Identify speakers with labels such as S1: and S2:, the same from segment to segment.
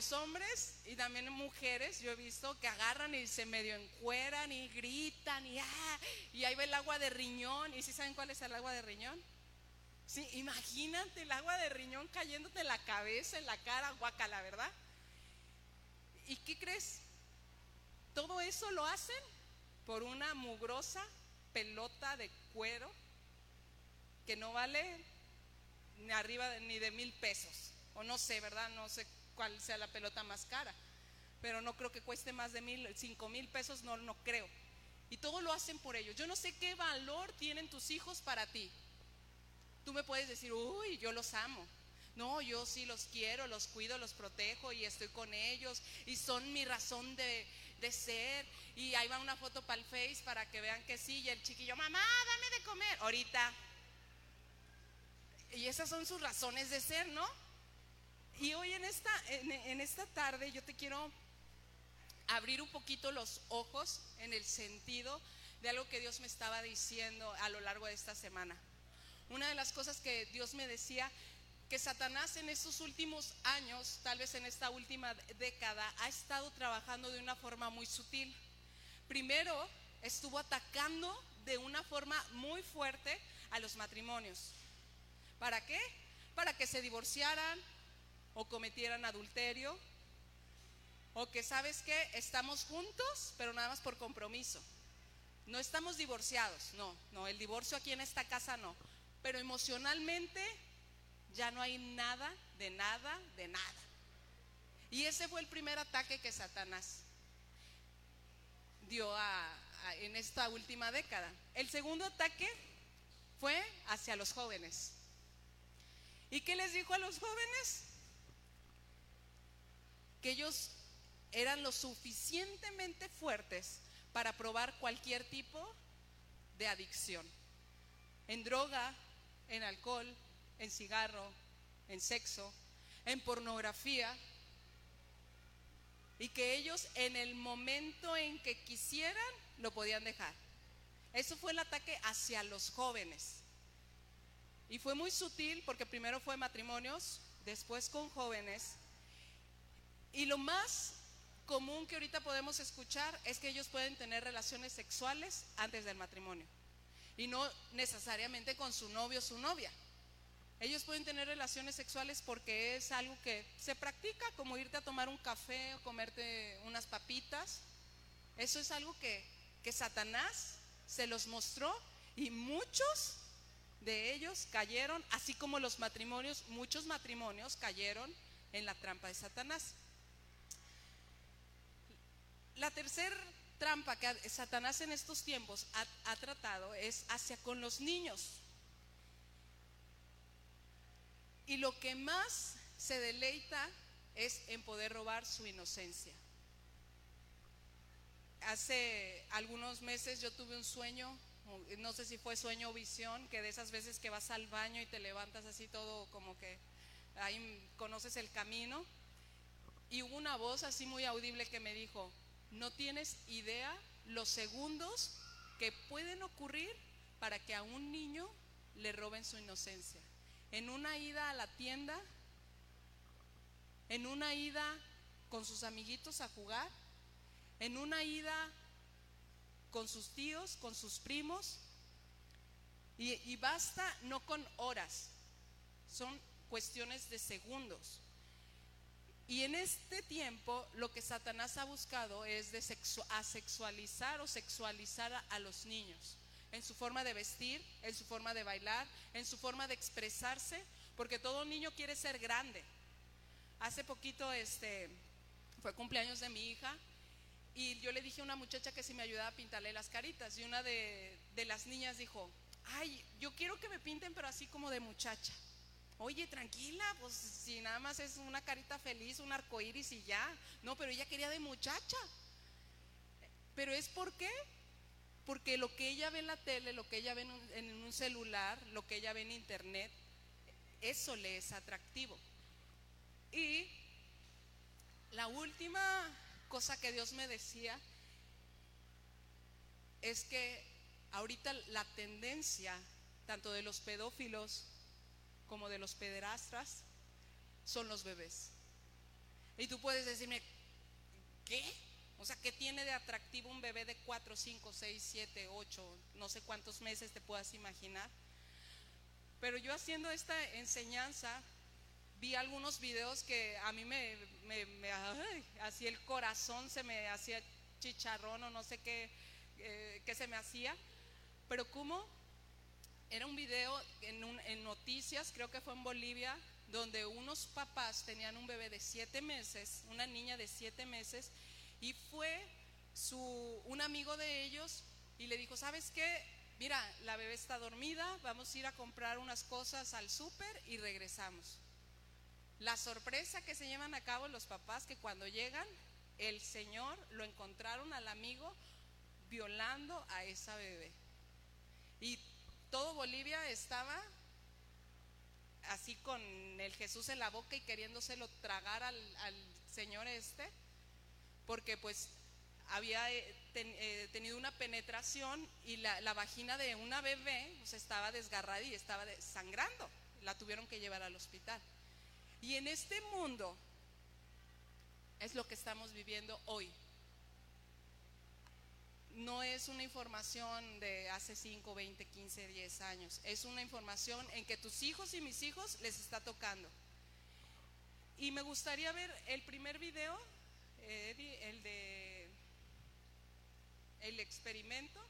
S1: los hombres y también mujeres, yo he visto que agarran y se medio encueran y gritan y, ah, y ahí va el agua de riñón. ¿Y si saben cuál es el agua de riñón? Sí, imagínate el agua de riñón cayéndote en la cabeza, en la cara, la ¿verdad? ¿Y qué crees? Todo eso lo hacen por una mugrosa pelota de cuero que no vale ni arriba ni de mil pesos. O no sé, ¿verdad? No sé cuál sea la pelota más cara. Pero no creo que cueste más de mil, cinco mil pesos, no, no creo. Y todo lo hacen por ellos. Yo no sé qué valor tienen tus hijos para ti. Tú me puedes decir, uy, yo los amo. No, yo sí los quiero, los cuido, los protejo y estoy con ellos y son mi razón de, de ser. Y ahí va una foto para el Face para que vean que sí. Y el chiquillo, mamá, dame de comer. Ahorita. Y esas son sus razones de ser, ¿no? Y hoy en esta, en, esta tarde yo te quiero abrir un poquito los ojos en el sentido de algo que Dios me estaba diciendo a lo largo de esta semana. Una de las cosas que Dios me decía, que Satanás en estos últimos años, tal vez en esta última década, ha estado trabajando de una forma muy sutil. Primero, estuvo atacando de una forma muy fuerte a los matrimonios. ¿Para qué? Para que se divorciaran, o cometieran adulterio, o que sabes que estamos juntos, pero nada más por compromiso. No estamos divorciados, no, no, el divorcio aquí en esta casa no, pero emocionalmente ya no hay nada, de nada, de nada. Y ese fue el primer ataque que Satanás dio en esta última década. El segundo ataque fue hacia los jóvenes. ¿Y qué les dijo a los jóvenes? Que ellos eran lo suficientemente fuertes para probar cualquier tipo de adicción. En droga, en alcohol, en cigarro, en sexo, en pornografía. Y que ellos en el momento en que quisieran lo podían dejar. Eso fue el ataque hacia los jóvenes. Y fue muy sutil porque primero fue matrimonios, después con jóvenes y lo más común que ahorita podemos escuchar es que ellos pueden tener relaciones sexuales antes del matrimonio y no necesariamente con su novio o su novia. Ellos pueden tener relaciones sexuales porque es algo que se practica, como irte a tomar un café o comerte unas papitas. Eso es algo que, que Satanás se los mostró y muchos de ellos cayeron, así como los matrimonios, muchos matrimonios cayeron en la trampa de Satanás. La tercera trampa que Satanás en estos tiempos ha, tratado es hacia con los niños. Y lo que más se deleita es en poder robar su inocencia. Hace algunos meses yo tuve un sueño, no sé si fue sueño o visión, que de esas veces que vas al baño y te levantas así todo como que ahí conoces el camino. Y hubo una voz así muy audible que me dijo, no tienes idea los segundos que pueden ocurrir para que a un niño le roben su inocencia. En una ida a la tienda, en una ida con sus amiguitos a jugar, en una ida con sus tíos, con sus primos, y, y basta no con horas, son cuestiones de segundos. Y en este tiempo lo que Satanás ha buscado es de asexualizar o sexualizar a, los niños en su forma de vestir, en su forma de bailar, en su forma de expresarse, porque todo niño quiere ser grande. Hace poquito este fue cumpleaños de mi hija y yo le dije a una muchacha que si me ayudaba a pintarle las caritas y una de, de las niñas dijo, "Ay, yo quiero que me pinten pero así como de muchacha." Oye, tranquila, pues si nada más es una carita feliz, un arco iris y ya. No, pero ella quería de muchacha. Pero es por qué? Porque lo que ella ve en la tele, lo que ella ve en un, en un celular, lo que ella ve en internet, eso le es atractivo. Y la última cosa que Dios me decía es que ahorita la tendencia, tanto de los pedófilos como de los pederastras son los bebés. Y tú puedes decirme, ¿qué? O sea, ¿qué tiene de atractivo un bebé de 4, 5, 6, 7, 8, no sé cuántos meses te puedas imaginar? Pero yo haciendo esta enseñanza, vi algunos videos que a mí me, hacía el corazón, se me hacía chicharrón o no sé qué, eh, qué se me hacía. Pero como era un video en, en noticias, creo que fue en Bolivia, donde unos papás tenían un bebé de siete meses, una niña de siete meses, y fue su, un amigo de ellos y le dijo, ¿sabes qué? Mira, la bebé está dormida, vamos a ir a comprar unas cosas al súper y regresamos. La sorpresa que se llevan a cabo los papás que cuando llegan, el Señor lo encontraron al amigo violando a esa bebé. Y todo Bolivia estaba así con el Jesús en la boca y queriéndoselo tragar al, Señor este, porque pues había eh, eh, tenido una penetración y la, vagina de una bebé pues, estaba desgarrada y estaba sangrando. La tuvieron que llevar al hospital. Y en este mundo es lo que estamos viviendo hoy. No es una información de hace 5, 20, 15, 10 años. Es una información en que tus hijos y mis hijos les está tocando. Y me gustaría ver el primer video, eh, el de el experimento.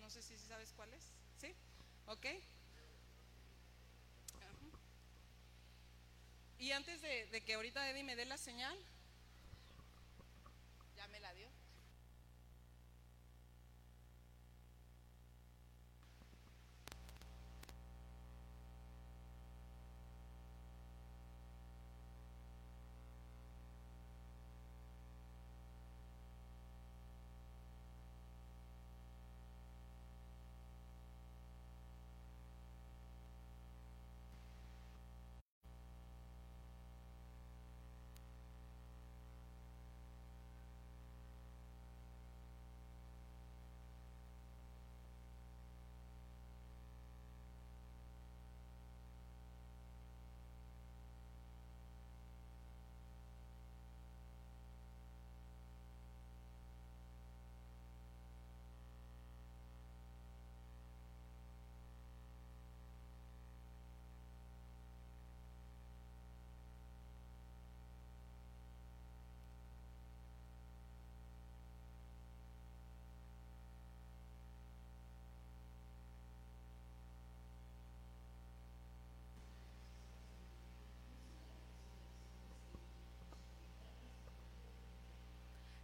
S1: No sé si sabes cuál es. ¿Sí? ¿Ok? Y antes de, de que ahorita Eddie me dé la señal, ya me la dio.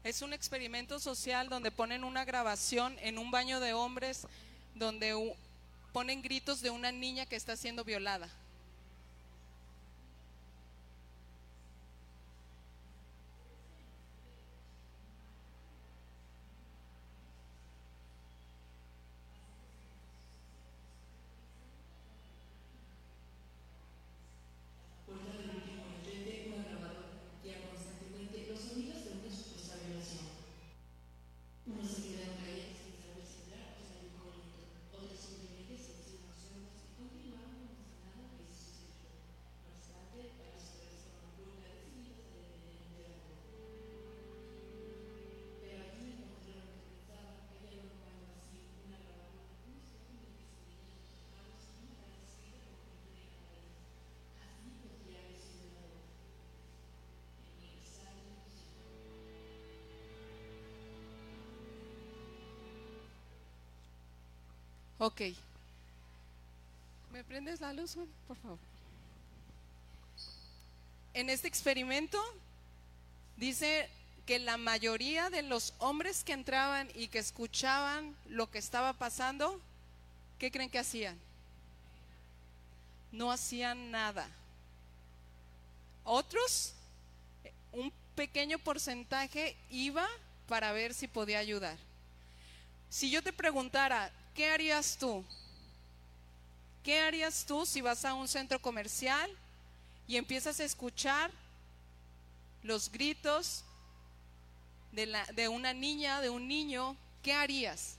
S1: Es un experimento social donde ponen una grabación en un baño de hombres donde ponen gritos de una niña que está siendo violada. Ok. ¿Me prendes la luz, por favor? En este experimento dice que la mayoría de los hombres que entraban y que escuchaban lo que estaba pasando, ¿qué creen que hacían? No hacían nada. Otros, un pequeño porcentaje iba para ver si podía ayudar. Si yo te preguntara, ¿qué harías tú? ¿Qué harías tú si vas a un centro comercial y empiezas a escuchar los gritos de, una niña, de un niño? ¿Qué harías?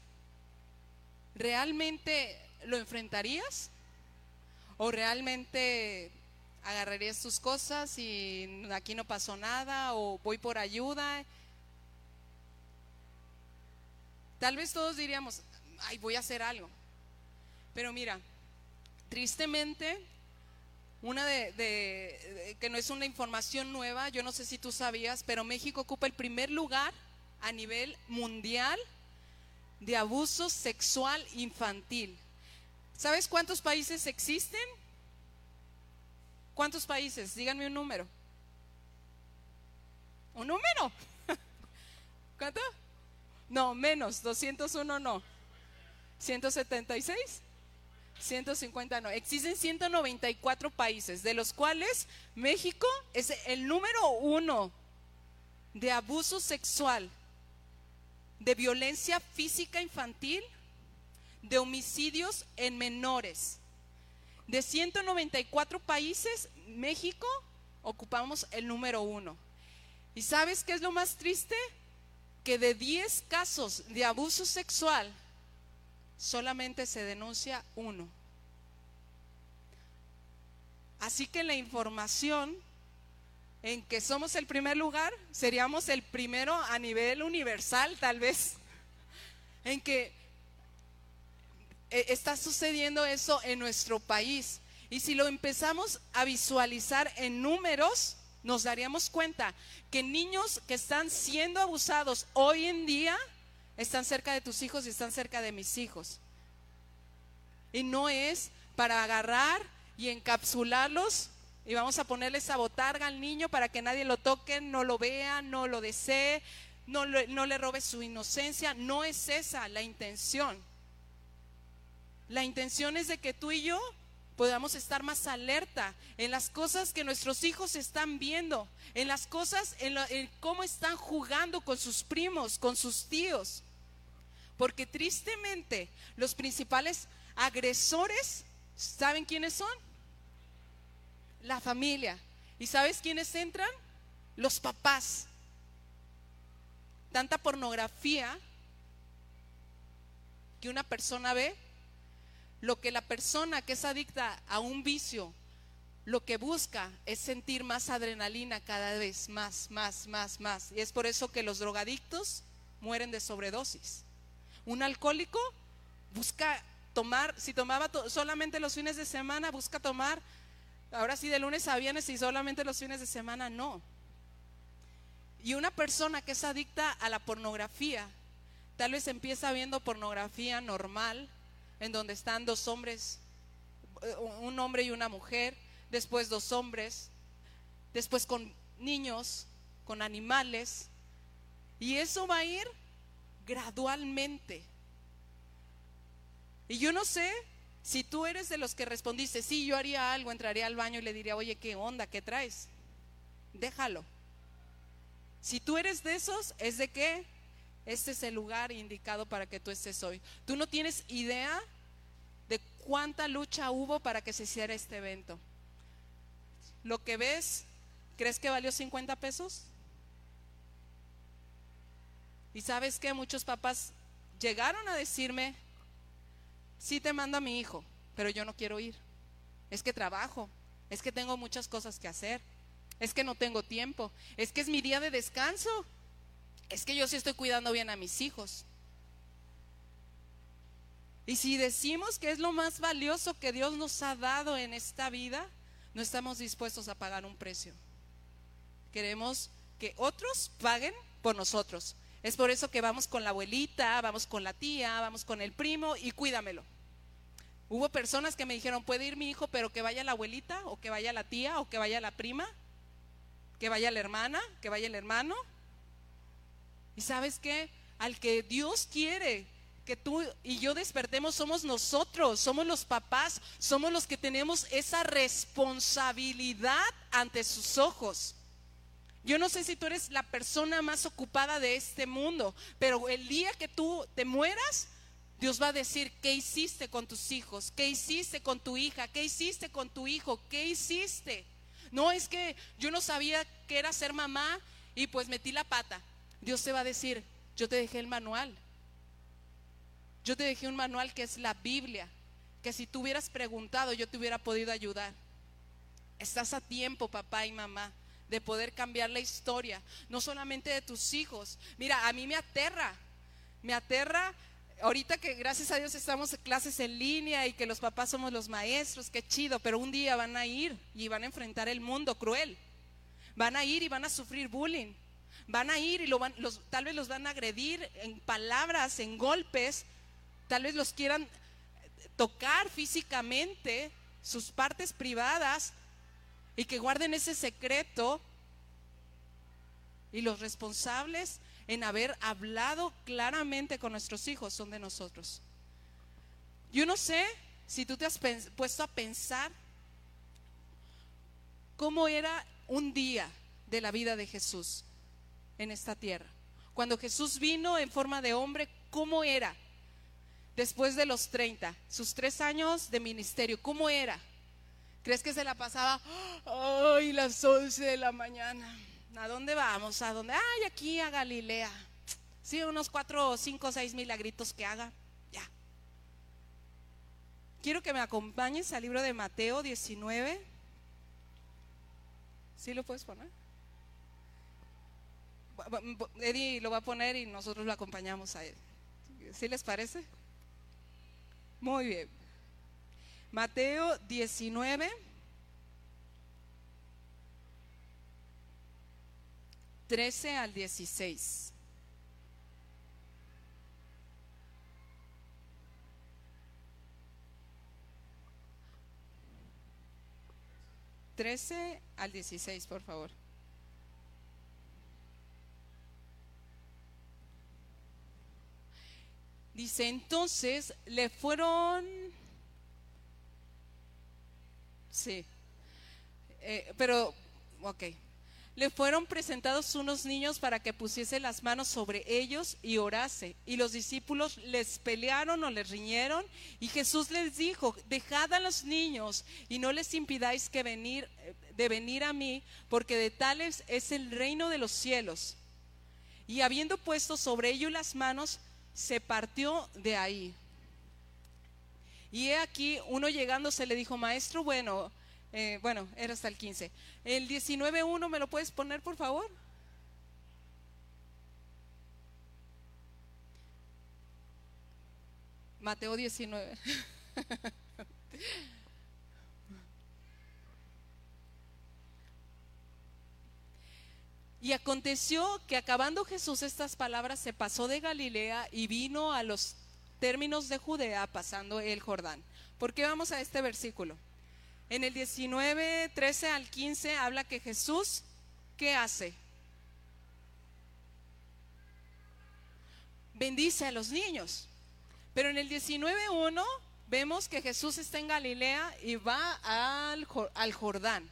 S1: ¿Realmente lo enfrentarías? ¿O realmente agarrarías tus cosas y aquí no pasó nada o voy por ayuda. Tal vez todos diríamos, ay, voy a hacer algo. Pero mira, tristemente, una de, que no es una información nueva, yo no sé si tú sabías, pero México ocupa el primer lugar a nivel mundial de abuso sexual infantil. ¿Sabes cuántos países existen? ¿Cuántos países? Díganme un número. ¿Un número? ¿Cuánto? No, menos, 201 no. 176. 150 no. Existen 194 países, de los cuales México es el número uno de abuso sexual, de violencia física infantil, de homicidios en menores. De 194 países, México ocupamos el número uno. ¿Y sabes qué es lo más triste? Que de 10 casos de abuso sexual, solamente se denuncia uno. Así que la información en que somos el primer lugar, seríamos el primero a nivel universal tal vez, en que eh, está sucediendo eso en nuestro país. Y si lo empezamos a visualizar en números, nos daríamos cuenta que niños que están siendo abusados hoy en día están cerca de tus hijos y están cerca de mis hijos. Y no es para agarrar y encapsularlos y vamos a ponerle esa botarga al niño para que nadie lo toque, no lo vea, no lo desee, no, no le robe su inocencia. No es esa la intención. La intención es de que tú y yo podamos estar más alerta en las cosas que nuestros hijos están viendo, en las cosas, en, en cómo están jugando con sus primos, con sus tíos. Porque tristemente los principales agresores, ¿saben quiénes son? La familia. ¿Y sabes quiénes entran? Los papás. Tanta pornografía que una persona ve, lo que la persona que es adicta a un vicio, lo que busca es sentir más adrenalina cada vez, más, más, más, más. Y es por eso que los drogadictos mueren de sobredosis. Un alcohólico busca tomar, si tomaba solamente los fines de semana, busca tomar, ahora sí de lunes a viernes y solamente los fines de semana, no. Y una persona que es adicta a la pornografía, tal vez empieza viendo pornografía normal, en donde están dos hombres, eh, un hombre y una mujer, después dos hombres, después con niños, con animales, y eso va a ir gradualmente. Y yo no sé si tú eres de los que respondiste, sí, yo haría algo, entraría al baño y le diría, oye, ¿qué onda? ¿Qué traes? Déjalo. Si tú eres de esos, es de que este es el lugar indicado para que tú estés hoy. Tú no tienes idea de cuánta lucha hubo para que se hiciera este evento. Lo que ves, ¿crees que valió 50 pesos? Y sabes que muchos papás llegaron a decirme, sí te mando a mi hijo, pero yo no quiero ir. Es que trabajo, es que tengo muchas cosas que hacer, es que no tengo tiempo, es que es mi día de descanso, es que yo sí estoy cuidando bien a mis hijos. Y si decimos que es lo más valioso que Dios nos ha dado en esta vida, no estamos dispuestos a pagar un precio. Queremos que otros paguen por nosotros. Es por eso que vamos con la abuelita, vamos con la tía, vamos con el primo y cuídamelo. Hubo personas que me dijeron, puede ir mi hijo, pero que vaya la abuelita, o que vaya la tía, o que vaya la prima, que vaya la hermana, que vaya el hermano. Y sabes qué? Al que Dios quiere que tú y yo despertemos somos nosotros, somos los papás, somos los que tenemos esa responsabilidad ante sus ojos. Yo no sé si tú eres la persona más ocupada de este mundo, pero el día que tú te mueras, Dios va a decir, ¿qué hiciste con tus hijos? ¿Qué hiciste con tu hija? ¿Qué hiciste con tu hijo? ¿Qué hiciste? No es que yo no sabía que era ser mamá y pues metí la pata. Dios te va a decir, yo te dejé el manual. Yo te dejé un manual que es la Biblia, que si tú hubieras preguntado yo te hubiera podido ayudar. Estás a tiempo, papá y mamá, de poder cambiar la historia, no solamente de tus hijos. Mira, a mí me aterra, me aterra ahorita que gracias a Dios estamos en clases en línea y que los papás somos los maestros, qué chido, pero un día van a ir y van a enfrentar el mundo cruel. Van a ir y van a sufrir bullying. Van a ir y lo van, los, tal vez los van a agredir en palabras, en golpes, tal vez los quieran tocar físicamente, sus partes privadas, y que guarden ese secreto. Y los responsables en haber hablado claramente con nuestros hijos son de nosotros. Yo no sé si tú te has puesto a pensar cómo era un día de la vida de Jesús en esta tierra. Cuando Jesús vino en forma de hombre, ¿cómo era? Después de los 30, sus tres años de ministerio, ¿cómo era? ¿Crees que se la pasaba? Ay, las 11 de la mañana. ¿A dónde vamos? ¿A dónde? Ay, aquí a Galilea. Sí, unos cuatro, cinco, seis milagritos que haga. Ya. Quiero que me acompañes al libro de Mateo 19. ¿Sí lo puedes poner? Eddie lo va a poner y nosotros lo acompañamos a él. ¿Sí les parece? Muy bien. Mateo 19. 13 al 16. Trece al dieciséis, por favor. Dice, entonces le fueron... Sí. Eh, pero, ok le fueron presentados unos niños para que pusiese las manos sobre ellos y orase. Y los discípulos les pelearon o les riñeron. Y Jesús les dijo, dejad a los niños y no les impidáis que venir, de venir a mí, porque de tales es el reino de los cielos. Y habiendo puesto sobre ellos las manos, se partió de ahí. Y he aquí, uno llegándose le dijo, maestro, bueno, eh, bueno, era hasta el 15. El 19.1, ¿me lo puedes poner, por favor? Mateo 19. y aconteció que acabando Jesús estas palabras, se pasó de Galilea y vino a los términos de Judea, pasando el Jordán. ¿Por qué vamos a este versículo? En el 19, 13 al 15 habla que Jesús, ¿qué hace? Bendice a los niños. Pero en el 19.1 vemos que Jesús está en Galilea y va al, al Jordán.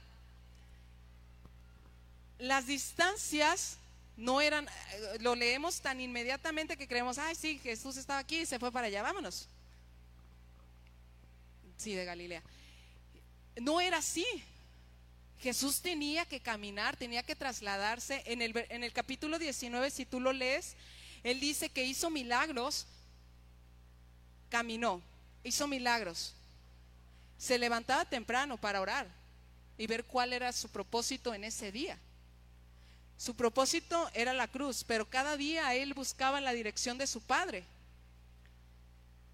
S1: Las distancias no eran, eh, lo leemos tan inmediatamente que creemos, ay, sí, Jesús estaba aquí y se fue para allá, vámonos. Sí, de Galilea no era así. Jesús tenía que caminar, tenía que trasladarse. En el, en el capítulo 19, si tú lo lees, él dice que hizo milagros, caminó, hizo milagros. Se levantaba temprano para orar y ver cuál era su propósito en ese día. Su propósito era la cruz, pero cada día él buscaba la dirección de su Padre.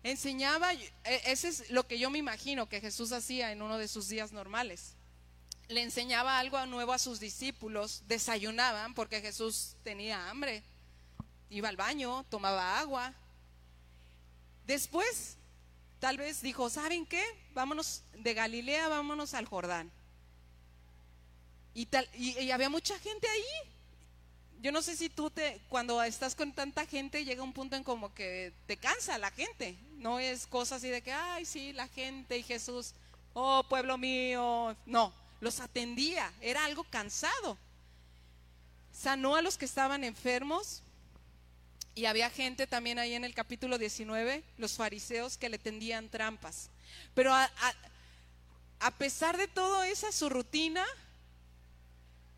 S1: Enseñaba, e, ese es lo que yo me imagino que Jesús hacía en uno de sus días normales. Le enseñaba algo nuevo a sus discípulos, desayunaban porque Jesús tenía hambre, iba al baño, tomaba agua. Después, tal vez dijo, ¿saben qué? Vámonos de Galilea, vámonos al Jordán. Y, tal, y había mucha gente ahí, yo no sé si tú te, cuando estás con tanta gente, llega un punto en como que te cansa la gente. No es cosa así de que, ay, sí, la gente y Jesús, oh, pueblo mío. No, los atendía, era algo cansado. Sanó a los que estaban enfermos. Y había gente también ahí en el capítulo 19, los fariseos que le tendían trampas. Pero a, a pesar de todo esa su rutina,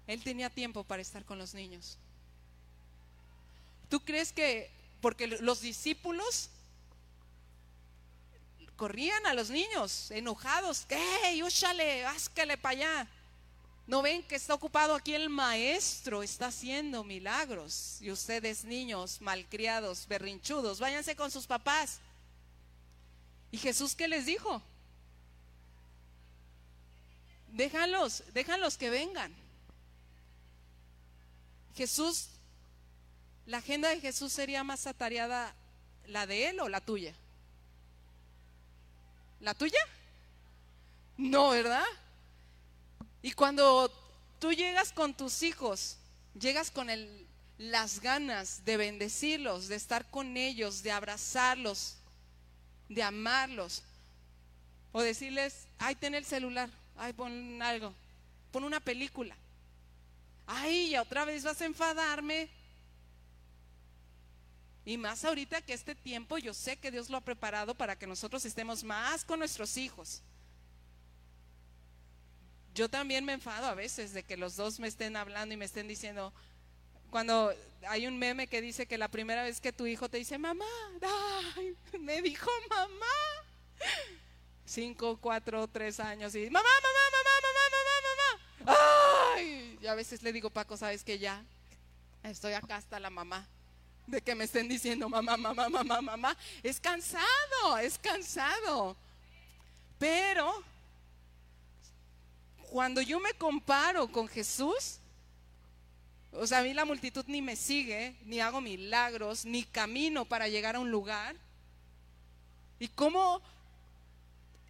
S1: él tenía tiempo para estar con los niños. ¿Tú crees que, porque los discípulos corrían a los niños enojados, ¡Ey, úchale, áscale para allá! ¿No ven que está ocupado aquí el maestro? Está haciendo milagros. Y ustedes, niños, malcriados, berrinchudos, váyanse con sus papás. ¿Y Jesús qué les dijo? Déjalos, déjalos que vengan. Jesús, la agenda de Jesús sería más atareada la de él o la tuya. ¿La tuya? No, ¿verdad? Y cuando tú llegas con tus hijos, llegas con las ganas de bendecirlos, de estar con ellos, de abrazarlos, de amarlos, o decirles, ay, ten el celular, ay, pon algo, pon una película. Ay, ya otra vez vas a enfadarme. Y más ahorita que este tiempo yo sé que Dios lo ha preparado para que nosotros estemos más con nuestros hijos. Yo también me enfado a veces de que los dos me estén hablando y me estén diciendo, cuando hay un meme que dice que la primera vez que tu hijo te dice, mamá, me dijo mamá. Cinco, cuatro, tres años y, mamá, mamá, mamá, mamá, mamá, mamá. Y a veces le digo, Paco, sabes que ya estoy acá hasta la mamá de que me estén diciendo mamá, mamá, mamá, mamá. Es cansado, es cansado. Pero cuando yo me comparo con Jesús, o sea, a mí la multitud ni me sigue, ni hago milagros, ni camino para llegar a un lugar. Y cómo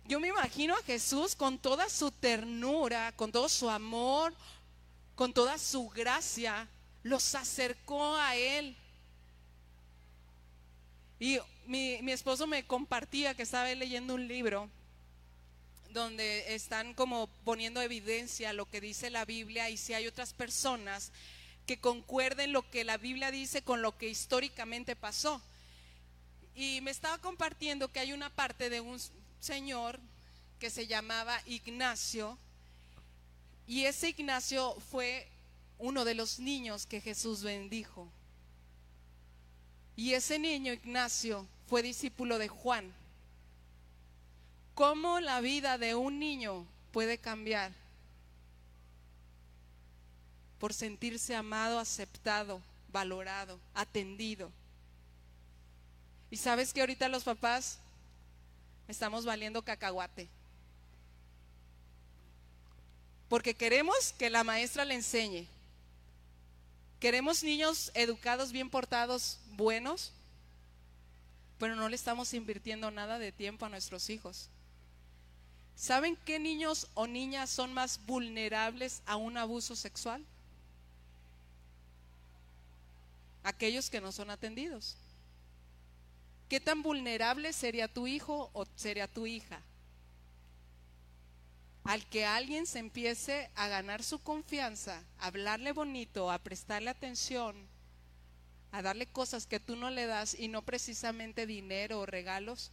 S1: yo me imagino a Jesús con toda su ternura, con todo su amor, con toda su gracia, los acercó a Él. Y mi, mi esposo me compartía que estaba leyendo un libro donde están como poniendo evidencia lo que dice la Biblia y si hay otras personas que concuerden lo que la Biblia dice con lo que históricamente pasó. Y me estaba compartiendo que hay una parte de un señor que se llamaba Ignacio y ese Ignacio fue uno de los niños que Jesús bendijo. Y ese niño Ignacio fue discípulo de Juan cómo la vida de un niño puede cambiar por sentirse amado, aceptado, valorado, atendido. Y sabes que ahorita los papás estamos valiendo cacahuate. Porque queremos que la maestra le enseñe. Queremos niños educados, bien portados, buenos, pero no le estamos invirtiendo nada de tiempo a nuestros hijos. ¿Saben qué niños o niñas son más vulnerables a un abuso sexual? Aquellos que no son atendidos. ¿Qué tan vulnerable sería tu hijo o sería tu hija? Al que alguien se empiece a ganar su confianza, a hablarle bonito, a prestarle atención, a darle cosas que tú no le das y no precisamente dinero o regalos,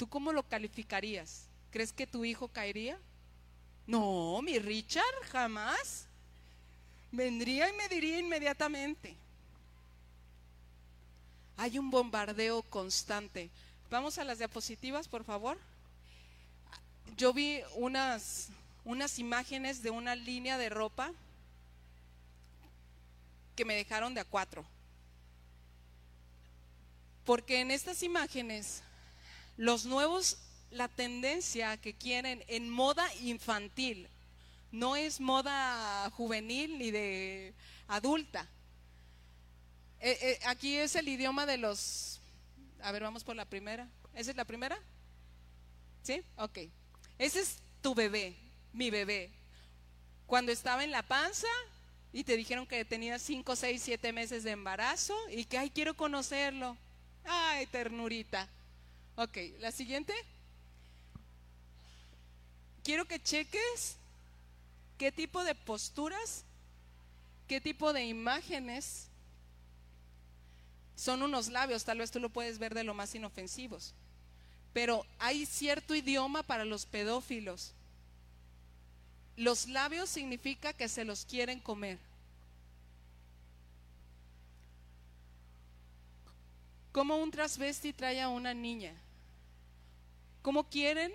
S1: ¿Tú cómo lo calificarías? ¿Crees que tu hijo caería? No, mi Richard, jamás. Vendría y me diría inmediatamente. Hay un bombardeo constante. Vamos a las diapositivas, por favor. Yo vi unas, unas imágenes de una línea de ropa que me dejaron de a cuatro. Porque en estas imágenes los nuevos, la tendencia que quieren en moda infantil, no es moda juvenil ni de adulta. Eh, eh, aquí es el idioma de los... A ver, vamos por la primera. ¿Esa es la primera? ¿Sí? Ok. Ese es tu bebé, mi bebé. Cuando estaba en la panza y te dijeron que tenía 5, 6, 7 meses de embarazo y que, ay, quiero conocerlo. Ay, ternurita. Ok, la siguiente. Quiero que cheques qué tipo de posturas, qué tipo de imágenes son unos labios, tal vez tú lo puedes ver de lo más inofensivos. Pero hay cierto idioma para los pedófilos. Los labios significa que se los quieren comer. Como un transvesti trae a una niña ¿Cómo quieren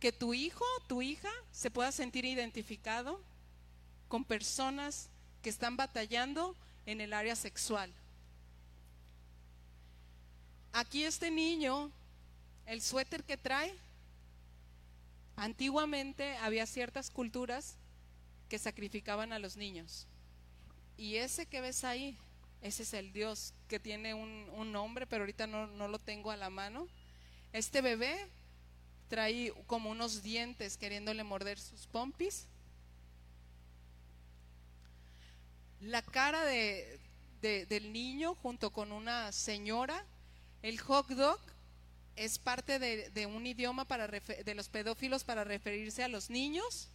S1: que tu hijo, tu hija, se pueda sentir identificado con personas que están batallando en el área sexual. Aquí este niño, el suéter que trae, antiguamente había ciertas culturas que sacrificaban a los niños. Y ese que ves ahí, ese es el Dios que tiene un, nombre, pero ahorita no, no lo tengo a la mano. Este bebé trae como unos dientes queriéndole morder sus pompis. La cara de, del niño junto con una señora el hot dog es parte de, un idioma para de los pedófilos para referirse a los niños.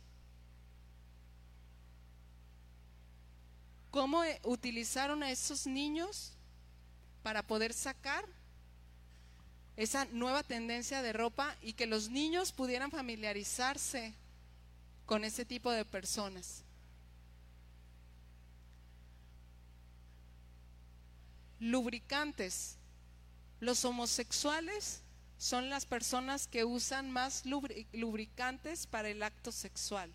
S1: ¿Cómo eh, utilizaron a esos niños para poder sacar esa nueva tendencia de ropa y que los niños pudieran familiarizarse con ese tipo de personas? Lubricantes los homosexuales son las personas que usan más lubricantes para el acto sexual.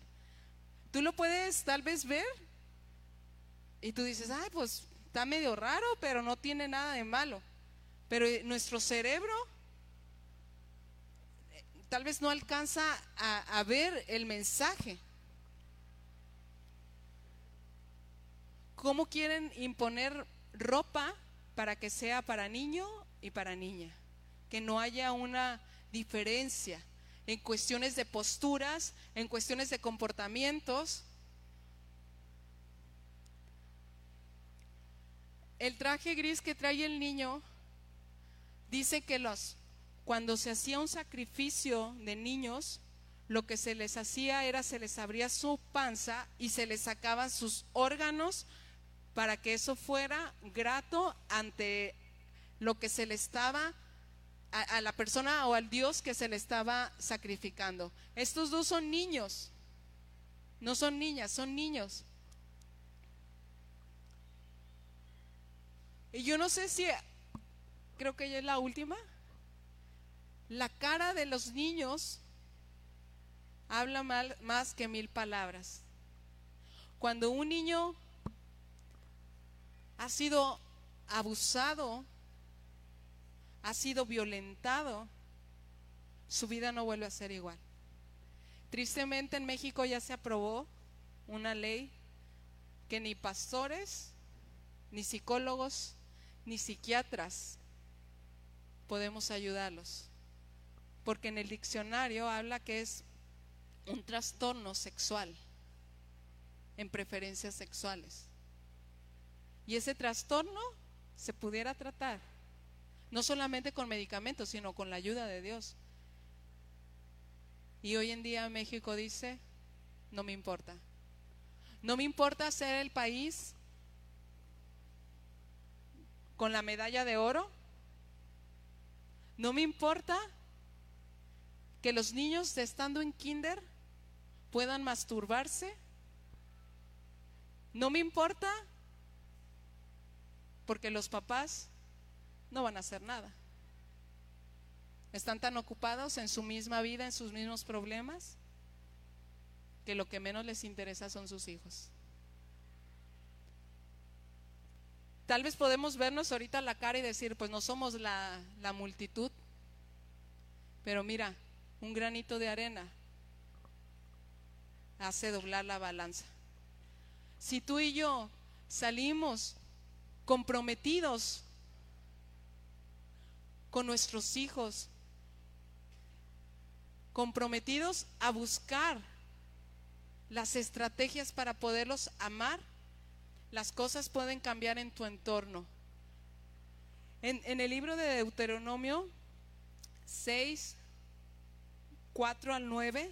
S1: Tú lo puedes tal vez ver y tú dices, ay, pues está medio raro, pero no tiene nada de malo. Pero eh, nuestro cerebro eh, tal vez no alcanza a, a ver el mensaje. ¿Cómo quieren imponer ropa para que sea para niño y para niña. Que no haya una diferencia en cuestiones de posturas, en cuestiones de comportamientos. El traje gris que trae el niño dice que los cuando se hacía un sacrificio de niños, lo que se les hacía era se les abría su panza y se les sacaban sus órganos para que eso fuera grato ante lo que se le estaba a, la persona o al Dios que se le estaba sacrificando. Estos dos son niños, no son niñas, son niños. Y yo no sé si, creo que ella es la última, la cara de los niños habla mal, más que mil palabras. Cuando un niño ha sido abusado ha sido violentado, su vida no vuelve a ser igual. Tristemente en México ya se aprobó una ley que ni pastores, ni psicólogos, ni psiquiatras podemos ayudarlos. Porque en el diccionario habla que es un trastorno sexual en preferencias sexuales. Y ese trastorno se pudiera tratar no solamente con medicamentos, sino con la ayuda de Dios. Y hoy en día México dice, no me importa. No me importa ser el país con la medalla de oro. No me importa que los niños estando en kinder puedan masturbarse. No me importa porque los papás no van a hacer nada. Están tan ocupados en su misma vida, en sus mismos problemas, que lo que menos les interesa son sus hijos. Tal vez podemos vernos ahorita la cara y decir, pues no somos la, la multitud, pero mira, un granito de arena hace doblar la balanza. Si tú y yo salimos comprometidos con nuestros hijos, comprometidos a buscar las estrategias para poderlos amar, las cosas pueden cambiar en tu entorno. En, el libro de Deuteronomio 6, 4 al 9,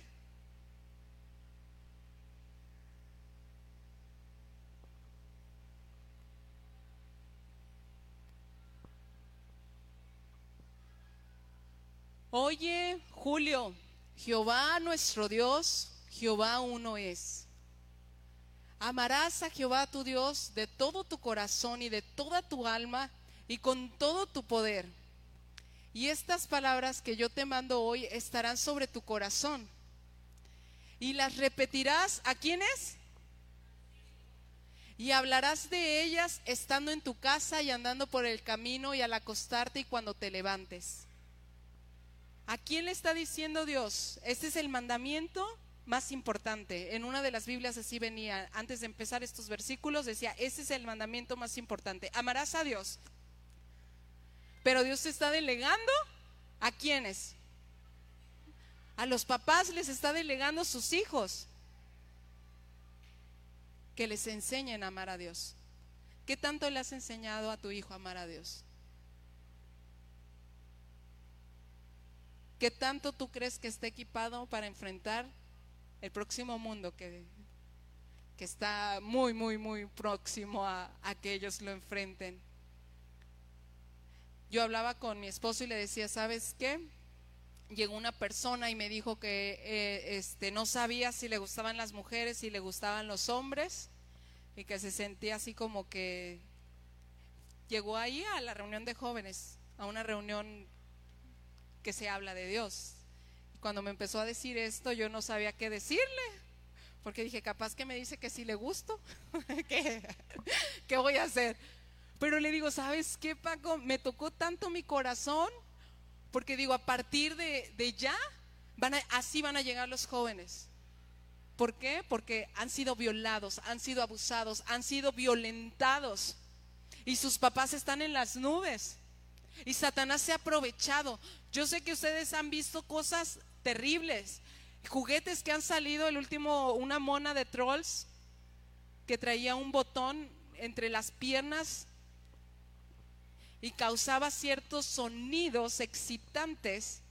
S1: Oye, Julio, Jehová nuestro Dios, Jehová uno es. Amarás a Jehová tu Dios de todo tu corazón y de toda tu alma y con todo tu poder. Y estas palabras que yo te mando hoy estarán sobre tu corazón. Y las repetirás a quiénes? Y hablarás de ellas estando en tu casa y andando por el camino y al acostarte y cuando te levantes. ¿A quién le está diciendo Dios? Este es el mandamiento más importante. En una de las Biblias así venía, antes de empezar estos versículos, decía, este es el mandamiento más importante. Amarás a Dios. Pero Dios te está delegando a quiénes? A los papás les está delegando sus hijos que les enseñen a amar a Dios. ¿Qué tanto le has enseñado a tu hijo a amar a Dios? ¿Qué tanto tú crees que está equipado para enfrentar el próximo mundo que, que está muy, muy, muy próximo a, a que ellos lo enfrenten? Yo hablaba con mi esposo y le decía, ¿sabes qué? Llegó una persona y me dijo que eh, este, no sabía si le gustaban las mujeres, si le gustaban los hombres, y que se sentía así como que llegó ahí a la reunión de jóvenes, a una reunión que se habla de Dios. Cuando me empezó a decir esto, yo no sabía qué decirle, porque dije, capaz que me dice que si le gusto, ¿Qué, ¿qué voy a hacer? Pero le digo, ¿sabes qué, Paco? Me tocó tanto mi corazón, porque digo, a partir de, ya, así van a llegar los jóvenes. ¿Por qué? Porque han sido violados, han sido abusados, han sido violentados. Y sus papás están en las nubes. Y Satanás se ha aprovechado. Yo sé que ustedes han visto cosas terribles. Juguetes que han salido, el último, una mona de trolls que traía un botón entre las piernas y causaba ciertos sonidos excitantes,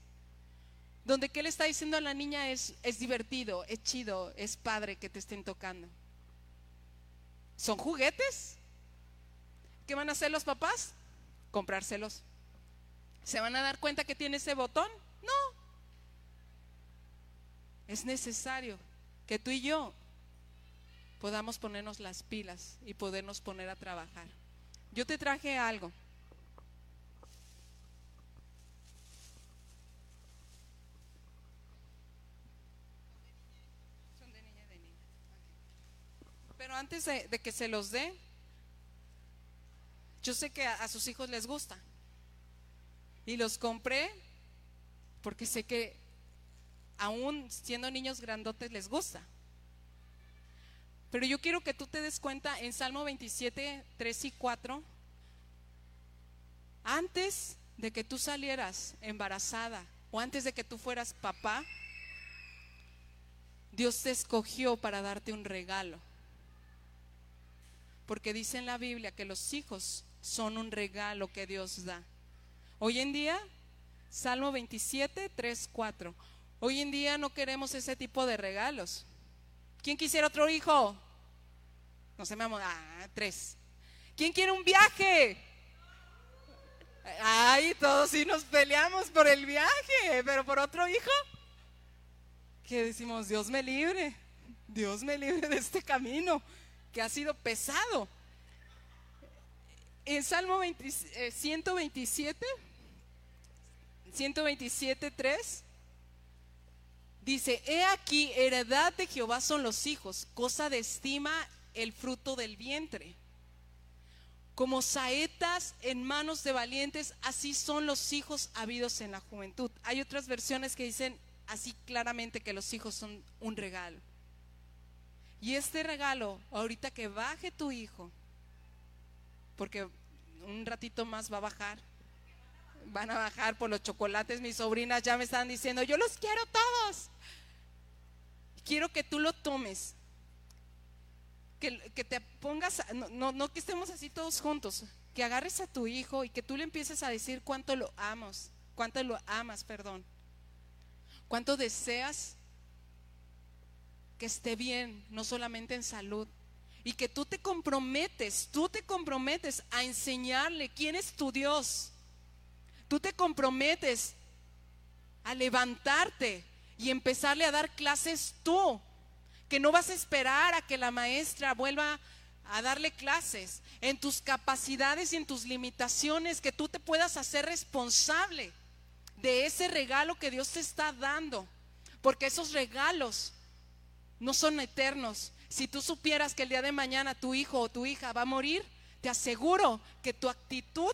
S1: donde qué le está diciendo a la niña es, es divertido, es chido, es padre que te estén tocando. ¿Son juguetes? ¿Qué van a hacer los papás? Comprárselos. ¿Se van a dar cuenta que tiene ese botón? No. Es necesario que tú y yo podamos ponernos las pilas y podernos poner a trabajar. Yo te traje algo. Pero antes de, que se los dé, yo sé que a sus hijos les gusta. Y los compré porque sé que aún siendo niños grandotes les gusta. Pero yo quiero que tú te des cuenta en Salmo 27, 3 y 4, antes de que tú salieras embarazada o antes de que tú fueras papá, Dios te escogió para darte un regalo. Porque dice en la Biblia que los hijos son un regalo que Dios da. Hoy en día, Salmo 27, 3, 4. Hoy en día no queremos ese tipo de regalos. ¿Quién quisiera otro hijo? No se me Ah, tres. ¿Quién quiere un viaje? Ay, todos sí nos peleamos por el viaje, pero por otro hijo. Que decimos, Dios me libre, Dios me libre de este camino que ha sido pesado. En Salmo 127, 127, 3, dice, he aquí, heredad de Jehová son los hijos, cosa de estima el fruto del vientre. Como saetas en manos de valientes, así son los hijos habidos en la juventud. Hay otras versiones que dicen así claramente que los hijos son un regalo. Y este regalo, ahorita que baje tu hijo, porque un ratito más va a bajar, van a bajar por los chocolates. Mis sobrinas ya me están diciendo, yo los quiero todos. Quiero que tú lo tomes. Que, te pongas, no, no, que estemos así todos juntos, que agarres a tu hijo y que tú le empieces a decir cuánto lo amas, cuánto lo amas, perdón, cuánto deseas que esté bien, no solamente en salud, y que tú te comprometes, tú te comprometes a enseñarle quién es tu Dios, Tú te comprometes a levantarte y empezarle a dar clases tú, que no vas a esperar a que la maestra vuelva a darle clases en tus capacidades y en tus limitaciones, que tú te puedas hacer responsable de ese regalo que Dios te está dando, porque esos regalos no son eternos. Si tú supieras que el día de mañana tu hijo o tu hija va a morir, te aseguro que tu actitud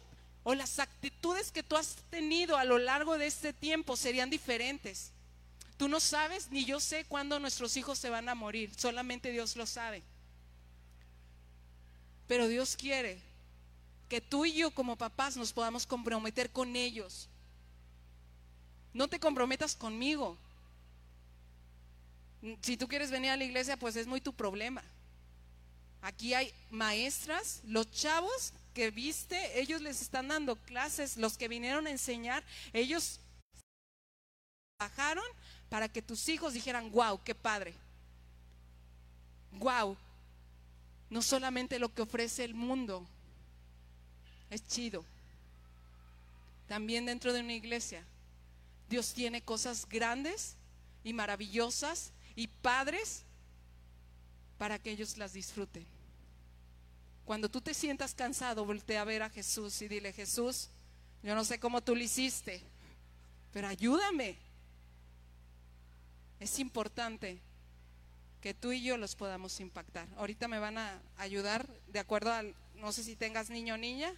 S1: o las actitudes que tú has tenido a lo largo de este tiempo serían diferentes. Tú no sabes, ni yo sé cuándo nuestros hijos se van a morir, solamente Dios lo sabe. Pero Dios quiere que tú y yo como papás nos podamos comprometer con ellos. No te comprometas conmigo. Si tú quieres venir a la iglesia, pues es muy tu problema. Aquí hay maestras, los chavos que viste, ellos les están dando clases, los que vinieron a enseñar, ellos bajaron para que tus hijos dijeran, wow, qué padre. Wow, no solamente lo que ofrece el mundo es chido, también dentro de una iglesia. Dios tiene cosas grandes y maravillosas y padres para que ellos las disfruten. Cuando tú te sientas cansado, voltea a ver a Jesús y dile, Jesús, yo no sé cómo tú lo hiciste, pero ayúdame. Es importante que tú y yo los podamos impactar. Ahorita me van a ayudar de acuerdo al, no sé si tengas niño o niña,